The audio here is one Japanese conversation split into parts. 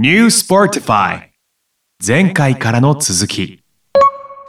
New Sportify 前回からの続き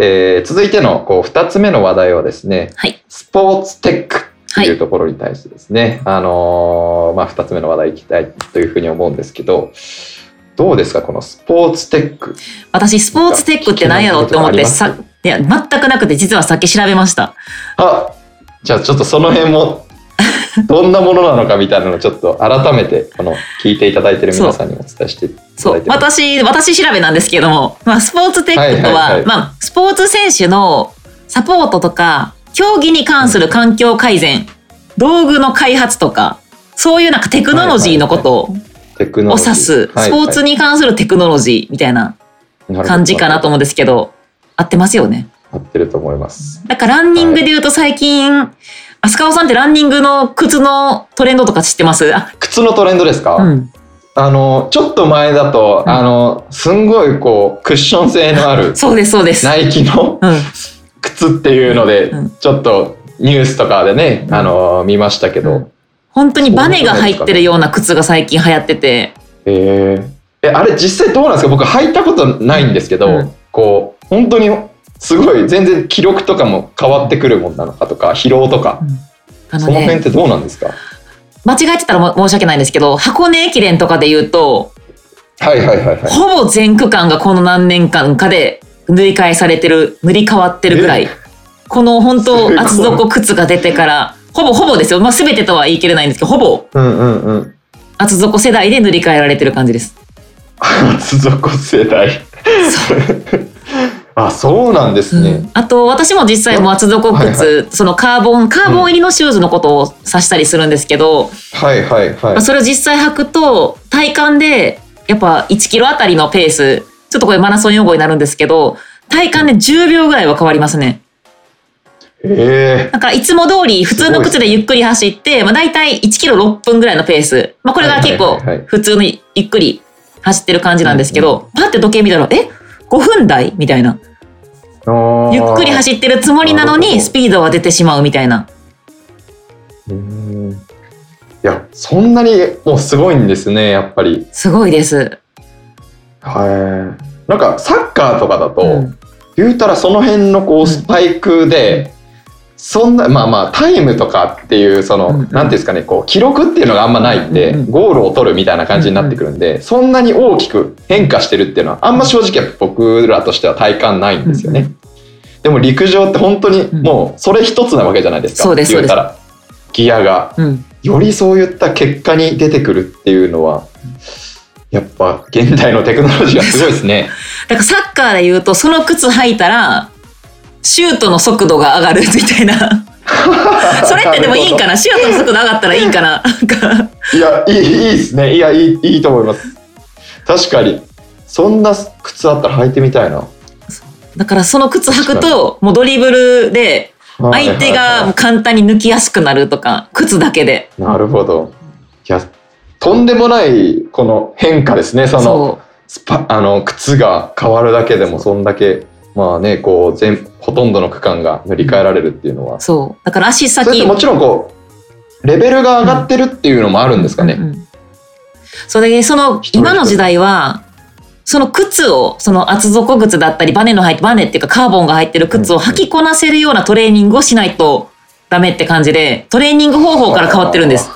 えー続いてのこう2つ目の話題はですね、はい。スポーツテックというところに対してですね、あのーまあ、2つ目の話題いきたいというふうに思うんですけど、どうですか、このスポーツテック？私、スポーツテックって何やろうって思って、さ、いや、全くなくて、実はさっき調べました。あじゃあちょっとその辺も、どんなものなのかみたいなのをちょっと改めて、この聞いていただいてる皆さんにお伝えしていたそうだいて。ます。私、私調べなんですけども、まあ、スポーツテックとは、はいはいはいまあ、スポーツ選手のサポートとか、競技に関する環境改善、道具の開発とか、そういうなんかテクノロジーのことを指す、はいスポーツに関するテクノロジーみたいな感じかなと思うんですけど、合ってますよね。合ってると思います。だからランニングで言うと最近、飛鳥尾さんってランニングの靴のトレンドとか知ってます？あ、靴のトレンドですか、うん。あの、ちょっと前だと、うん。あの、すんごいこう、クッション性のあるそうです、そうです。ナイキのうん。靴っていうのでうん、ちょっとニュースとかでね、うん。あの、見ましたけど、うん。本当にバネが入ってるような靴が最近流行ってて、えー。え、あれ実際どうなんですか？僕履いたことないんですけど、うん。こう、本当にすごい全然記録とかも変わってくるもんなのかとか、疲労とか、あのね、その辺ってどうなんですか？間違えてたらも申し訳ないんですけど、箱根駅伝とかで言うと、はいはいはいはい。ほぼ全区間がこの何年間かで塗り替えされてる、塗り替わってるぐらい、この本当厚底靴が出てから、ほぼほぼですよ。まあ全てとは言い切れないんですけど、ほぼうんうんうん。厚底世代で塗り替えられてる感じです。厚底世代。あ、そうなんですね。うん。あと私も実際厚底靴、はいそのカーボンカーボン入りのシューズのことを指したりするんですけど、はいはいはい。まあ。それを実際履くと体感でやっぱ1キロあたりのペースちょっとこれマラソン用語になるんですけど体感で10秒ぐらいは変わりますね。え。だからいつも通り普通の靴でゆっくり走って、まあ、大体1キロ6分ぐらいのペース、まあ、これが結構はいはいはいはい。普通にゆっくり走ってる感じなんですけど、パッて時計見たらえ？5分台みたいなー、ゆっくり走ってるつもりなのにスピードは出てしまうみたいな。うーんいや、そんなにもうすごいんですね、やっぱり。すごいです。はい。なんかサッカーとかだと、うん言うたらその辺のこうんうスパイクで、そんなまあまあタイムとかっていうその、うんうん。なんていうんですかねこう記録っていうのがあんまないんで、うんうん。ゴールを取るみたいな感じになってくるんで、そんなに大きく変化してるっていうのはあんま正直僕らとしては体感ないんですよね。うんでも陸上って本当にもうそれ一つなわけじゃないですか。そうです言うたらギアが。うん。よりそういった結果に出てくるっていうのはやっぱ現代のテクノロジーがすごいですね。だからサッカーで言うとその靴履いたらシュートの速度が上がるみたいな それってでもいいんかな？シュートの速度上がったらいいんかな？いや、いい、いいですね。いや、いい、いいと思います。確かに。そんな靴あったら履いてみたいな。だからその靴履くともうドリブルで相手が簡単に抜きやすくなるとか靴だけでなるほど。いや、とんでもない、この変化ですね。その、そスパ、あの、靴が変わるだけでも、そんだけ、まあね、こう、全、ほとんどの区間が塗り替えられるっていうのはう。そうだから足先もちろんこう、レベルが上がってるっていうのもあるんですかね。うんうんそれでその今の時代はその靴をその厚底靴だったりバネの入ってバネっていうかカーボンが入ってる靴を履きこなせるようなトレーニングをしないとダメって感じでトレーニング方法から変わってるんです。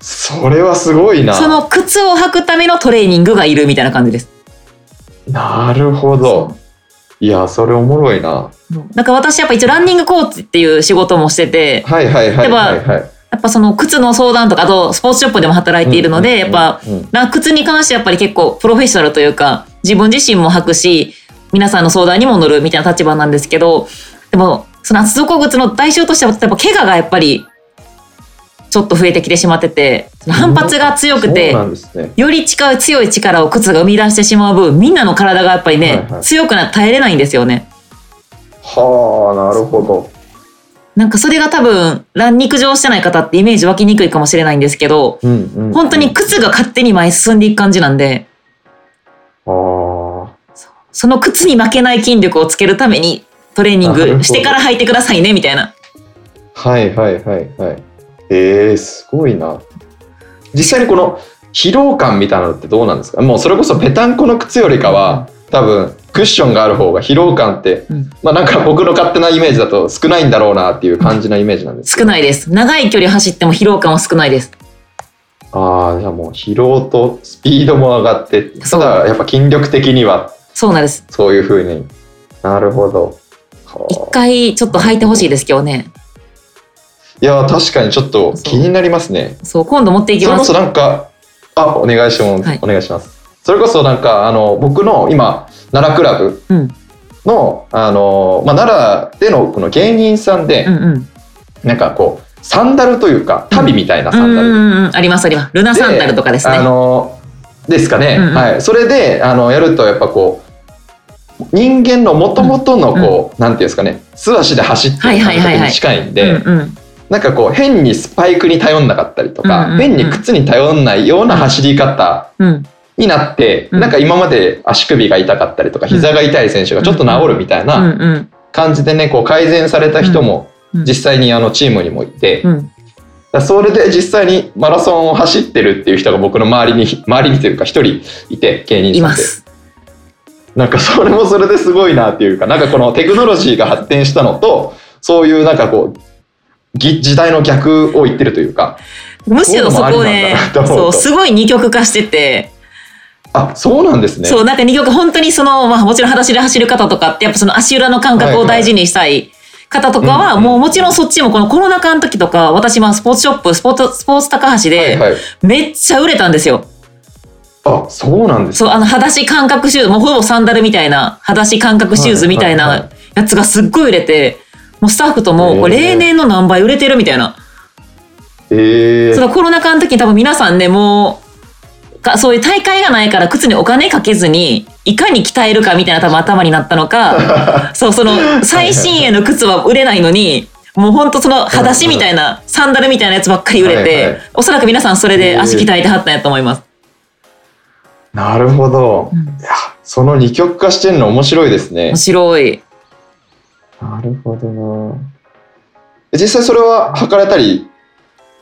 それはすごいな。その靴を履くためのトレーニングがいるみたいな感じです。なるほど。いや、それおもろいな。だから私やっぱ一応ランニングコーチっていう仕事もしててはいはいはいはいはい。やっぱその靴の相談とかあとスポーツショップでも働いているのでやっぱ靴に関してやっぱり結構プロフェッショナルというか自分自身も履くし皆さんの相談にも乗るみたいな立場なんですけどでもその厚底靴の代償としてはやっぱ怪我がやっぱりちょっと増えてきてしまってて反発が強くてね。より近い強い力を靴が生み出してしまう分みんなの体がやっぱりね、はいはい強くな耐えれないんですよね。はあ、なるほど。なんかそれが多分ラン肉上してない方ってイメージ湧きにくいかもしれないんですけどうんうん、本当に靴が勝手に前に進んでいく感じなんでああ。その靴に負けない筋力をつけるためにトレーニングしてから履いてくださいねみたいな。はいはいはいはい。えー、すごいな。実際にこの疲労感みたいなのってどうなんですか？もうそれこそぺたんこの靴よりかは多分クッションがある方が疲労感って、うんまあなんか僕の勝手なイメージだと少ないんだろうなっていう感じなイメージなんです少ないです。長い距離走っても疲労感は少ないです。ああじゃあもう疲労とスピードも上がってただやっぱ筋力的にはそうなんです。そういうふうになるほどはあ一回ちょっと履いてほしいです、今日ね。いや確かにちょっと気になりますねそう、今度持っていきますそれこそ。なんかあお願いします、はいお願いしますそれこそなんかあの僕の今奈良クラブうん。のあの、まあ、奈良でのこの芸人さんで、うんうん。なんかこうサンダルというか足袋みたいなサンダル、うんうんうん。ありますあります。ルナサンダルとかですね。あのですかね、うんうんはい、それであのやるとやっぱこう人間の元々のこう、なんていうんですかね素足で走ってるはいはいはいはい感覚に近いんで、うんうん。なんかこう変にスパイクに頼んなかったりとか、うんうんうん。変に靴に頼んないような走り方うん。になって、うん。なんか今まで足首が痛かったりとか膝が痛い選手がちょっと治るみたいうんなうん。感じでねこう改善された人もうん。実際にあのチームにもいて、だそれで実際にマラソンを走ってるっていう人が僕の周りに周りにというか一人いて芸人さんで。なんかそれもそれですごいなっていうか、なんかこのテクノロジーが発展したのと、そういうなんかこう、ぎ時代の逆を言ってるというか、むしろそこねそうすごい二極化してて、あ、そうなんですね。そう、なんか二極、本当にその、まあもちろん裸足で走る方とかって、やっぱその足裏の感覚を大事にしたい方とかは、はいはいもうもちろんそっちもこのコロナ禍の時とか、私はスポーツショップ、スポーツ、スポーツ高橋はいで、はい。めっちゃ売れたんですよ。あ、そうなんですそう、あの、裸足感覚シューズ、もうほぼサンダルみたいな、裸足感覚シューズみたいなやつがすっごい売れて、もうスタッフとも、こ例年の何倍売れてるみたいな。えーそのコロナ禍の時に多分皆さんね、もう、かそういう大会がないから靴にお金かけずに、いかに鍛えるかみたいな多分頭になったのか、そう、その最新鋭の靴は売れないのに、もうほんとその裸足みたいな、サンダルみたいなやつばっかり売れはいはてい、おそらく皆さんそれで足鍛えてはったんやと思います。なるほど。うんいや、その二極化してるの面白いですね面。白い。なるほどな。え実際それは測られたり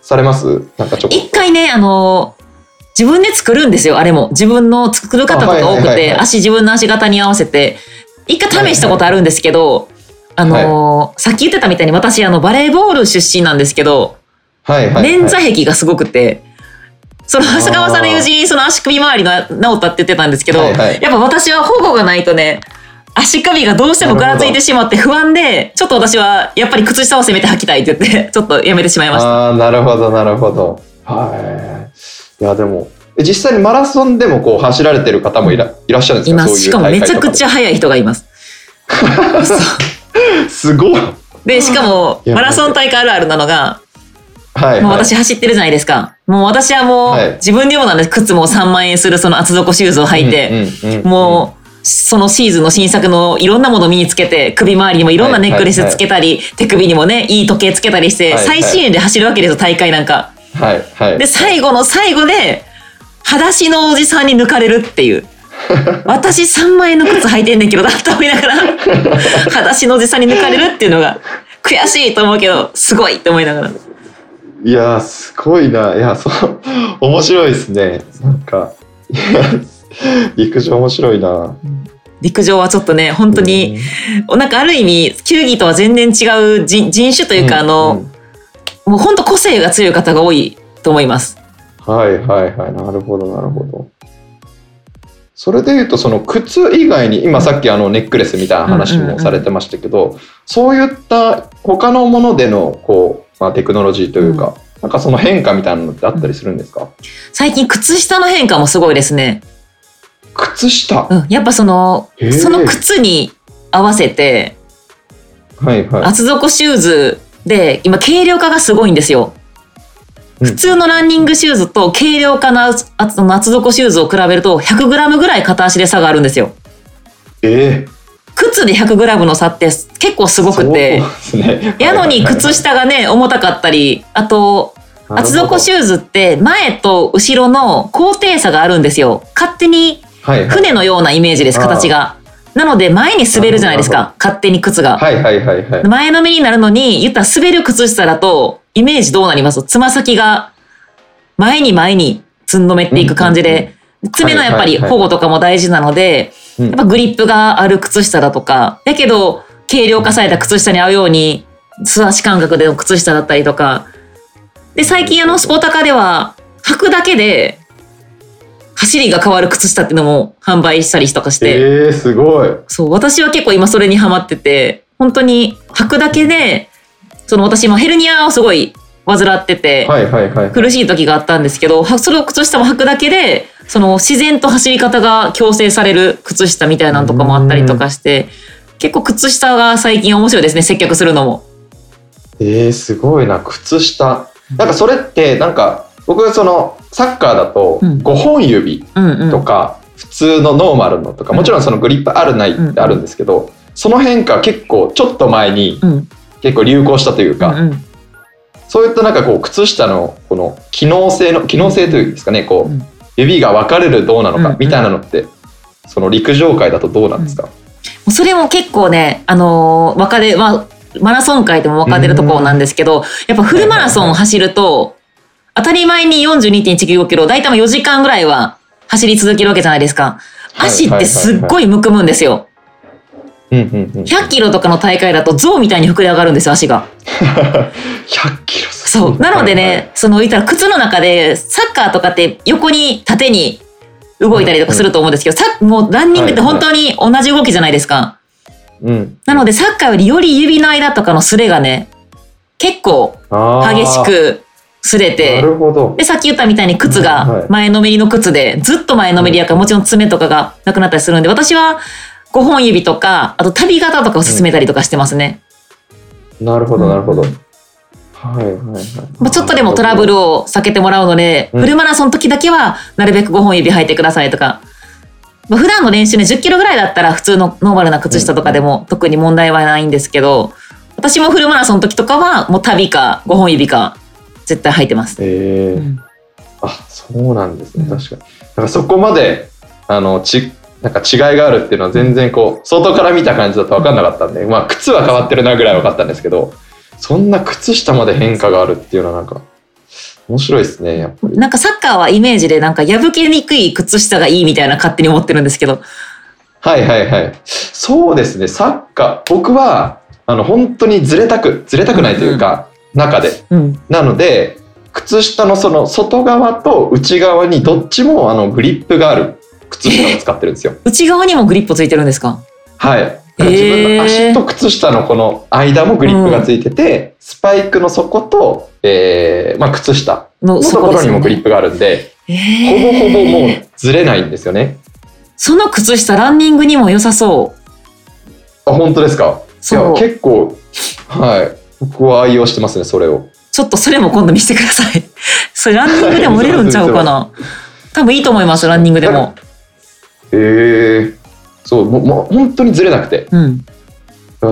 されます？なんかちょっと。一回ね、あの自分で作るんですよ、あれも。自分の作る方とか多くあはいはいはいて、はい足、自分の足型に合わせて。一回試したことあるんですけど、あのさっき言ってたみたいに私、あの、バレーボール出身なんですけど、はいはい、はい。捻挫壁がすごくて、その、長谷川さんの友人、その足首周りの治ったって言ってたんですけど、はいはいやっぱ私は保護がないとね、足首がどうしてもぐらついてしまって不安で、ちょっと私はやっぱり靴下を攻めて履きたいって言って、ちょっとやめてしまいました。ああ、なるほど、なるほど。はい。いや、でも、え実際にマラソンでもこう走られてる方もいらいらっしゃるんですか？います。しかもめちゃくちゃ。ゃ速い人がいます。すごい。で、しかも、マラソン大会あるあるなのが、はい、はい。もう私走ってるじゃないですか。もう私はもう、はい自分でもなんです。靴も3万円するその厚底シューズを履いて、もう、そのシーズンの新作のいろんなもの身につけて、首周りにもいろんなネックレスつけたり、手首にもね、いい時計つけたりして、最新鋭で走るわけですよ、大会なんか。はい、はい。で、最後の最後で、裸足のおじさんに抜かれるっていう。私3万円の靴履いてんねんけど、だって思いながら、裸足のおじさんに抜かれるっていうのが、悔しいと思うけど、すごいって思いながら。いやー、すごいな。いや、そう、面白いですね。なんか、いや、陸上面白いな。陸上はちょっとね、本当に、なんかある意味、球技とは全然違う人人種というか、あの、うんもう本当個性が強い方が多いと思います。はいはいはい。なるほどなるほど。それで言うと、その靴以外に、今さっきあのネックレスみたいな話もされてましたけど、そういった他のものでのこう、まあ、テクノロジーというか、なんかその変化みたいなのってあったりするんですか、最近靴下の変化もすごいですね。靴下。うん、やっぱそのへー、その靴に合わせて、はいはい。厚底シューズで、今軽量化がすごいんですよ。うん普通のランニングシューズと軽量化の厚底シューズを比べると 100g ぐらい片足で差があるんですよ。ええ靴で 100g の差って結構すごくて、そうですね。やのに靴下がね、重たかったり、あと、厚底シューズって前と後ろの高低差があるんですよ。勝手にはいはい船のようなイメージです、形が。なので前に滑るじゃないですか、勝手に靴が。はいはいはいはい。前のめりになるのに、言ったら滑る靴下だと、イメージどうなります？つま先が前に前につんのめっていく感じで、爪のやっぱり保護とかも大事なので、うんやっぱグリップがある靴下だとか、だけど軽量化された靴下に合うように素足感覚での靴下だったりとか。で、最近あのスポタカでは履くだけで走りが変わる靴下っていうのも販売したりとかして、えー、すごい。そう、私は結構今それにハマってて、本当に履くだけで、その私今ヘルニアをすごい患ってて、はいはいはい。苦しい時があったんですけど、はそれを靴下も履くだけで、その自然と走り方が強制される靴下みたいなのとかもあったりとかして、結構靴下が最近面白いですね、接客するのも。えー、すごいな靴下なんかそれってなんか僕そのサッカーだとうん。5本指。とか普通のノーマルのとか、うん。もちろんそのグリップあるないってあるんですけど、その変化結構ちょっと前にうん。結構流行したというか。そういったなんかこう靴下のこの機能性の機能性というんですかねこう、うん。指が分かれるどうなのかみたいなのって、その陸上界だとどうなんですか、それも結構ね、あのー、分かれ、まあ、マラソン界でも分かれるところなんですけど、やっぱフルマラソンを走ると、当たり前に42.195キロ、大体まあ4時間ぐらいは走り続けるわけじゃないですか。はい足ってすっごいむくむんですよ。うんうんうん、100キロとかの大会だと象みたいに膨れ上がるんですよ、足が。100キロそう。なのでね、はいはいその言ったら靴の中で、サッカーとかって横に縦に動いたりとかすると思うんですけど、さもうランニングって本当に同じ動きじゃないですか。うん、なのでサッカーよりより指の間とかのスレがね、結構激しく擦れなて、るほど。で、さっき言ったみたいに靴はいが前のめりの靴で、ずっと前のめりやからもちろん爪とかがなくなったりするんで、私は5本指とか、あと旅型とかを進めたりとかしてますね。なるほどなるほど、うんはいはいはい。まあ、ちょっとでもトラブルを避けてもらうので、うんフルマラソンの時だけはなるべく5本指履いてくださいとか、まあ、普段の練習ね10キロぐらいだったら普通のノーマルな靴下とかでも特に問題はないんですけど、私もフルマラソンの時とかはもう旅か5本指か絶対履いてます。えー。うん。あそうなんですね。うん。確かに。なんかそこまであのちなんか違いがあるっていうのは全然こう外から見た感じだと分かんなかったんで、まあ靴は変わってるなぐらい分かったんですけどそんな靴下まで変化があるっていうのはなんか面白いですねやっぱり。なんかサッカーはイメージでなんか破けにくい靴下がいいみたいな勝手に思ってるんですけど。はいはいはい。そうですねサッカー。僕はあの本当にずれたくずれたくないというか、中でうん。なので靴下のその外側と内側にどっちもあのグリップがある靴下を使ってるんですよ。内側にもグリップついてるんですか？はい。自分の足と靴下のこの間もグリップがついてて、スパイクの底と、えーまあ、靴下ののところにもグリップがあるんで、えほぼほぼもーうずれないんですよね。その靴下ランニングにも良さそう。あ本当ですか？いや。結構はい僕は愛用してますねそれを。ちょっとそれも今度見せてください。それランニングでも売れるんちゃうかな。多分いいと思います、ランニングでも。えー、そうもうもう本当にずれなくてうん。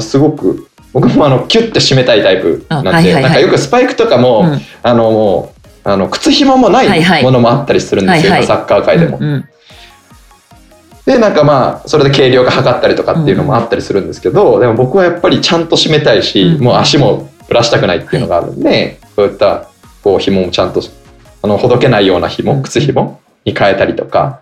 すごく僕もあのキュッて締めたいタイプなんで、あはいはいはいなんかよくスパイクとかも、うんあのもうあの靴紐もなはいものもあったりするんですよ、はいはいサッカー界でも。うんでなんかまあそれで軽量化測ったりとかっていうのもあったりするんですけど、でも僕はやっぱりちゃんと締めたいし、うん。もう足もぶらしたくないっていうのがあるんで、そういったこう紐もちゃんとあのほどけないような紐、うん。靴紐に変えたりとか。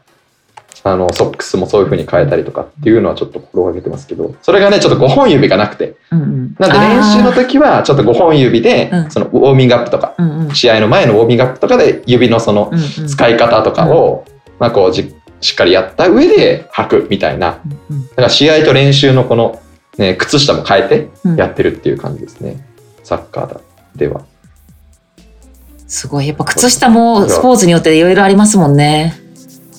あのソックスもそういう風に変えたりとかっていうのはちょっと心がけてますけどそれがねちょっと5本指がなくてうんうん。なんで練習の時はちょっと5本指でうん。そのウォーミングアップとかうんうん。試合の前のウォーミングアップとかで指のそのうんうん。使い方とかをまあこうじしっかりやった上で履くみたいなうんだから試合と練習のこの、ね、靴下も変えてうんやってるっていう感じですね、サッカーだでは。すごい。やっぱ靴下もスポーツによっていろいろありますもんね。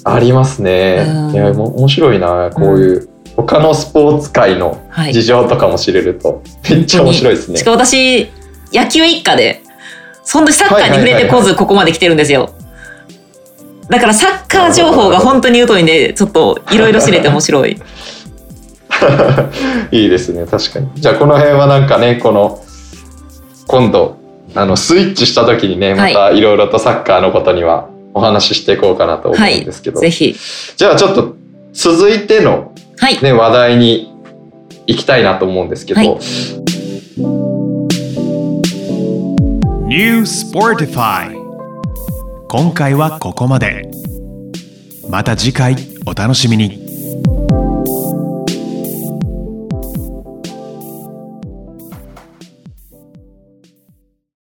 ありますね。うんいやもう面白いなこういう他のスポーツ界のはい。事情とかも知れるとめっちゃ面白いですねし。かも私、野球一家で、そんなサッカーに触れてこずここまで来てるんですよ。だからサッカー情報が本当に疎いんで、ちょっといろいろ知れて面白い。いいですね確かに。じゃあこの辺はなんかねこの今度あのスイッチした時にねまたいろいろとサッカーのことにはお話ししていこうかなと思うんはい。ですけど、ぜひ。じゃあちょっと続いてのはい。ね、話題に行きたいなと思うんですけど、はい New Sportify 今回はここまで。また次回お楽しみに。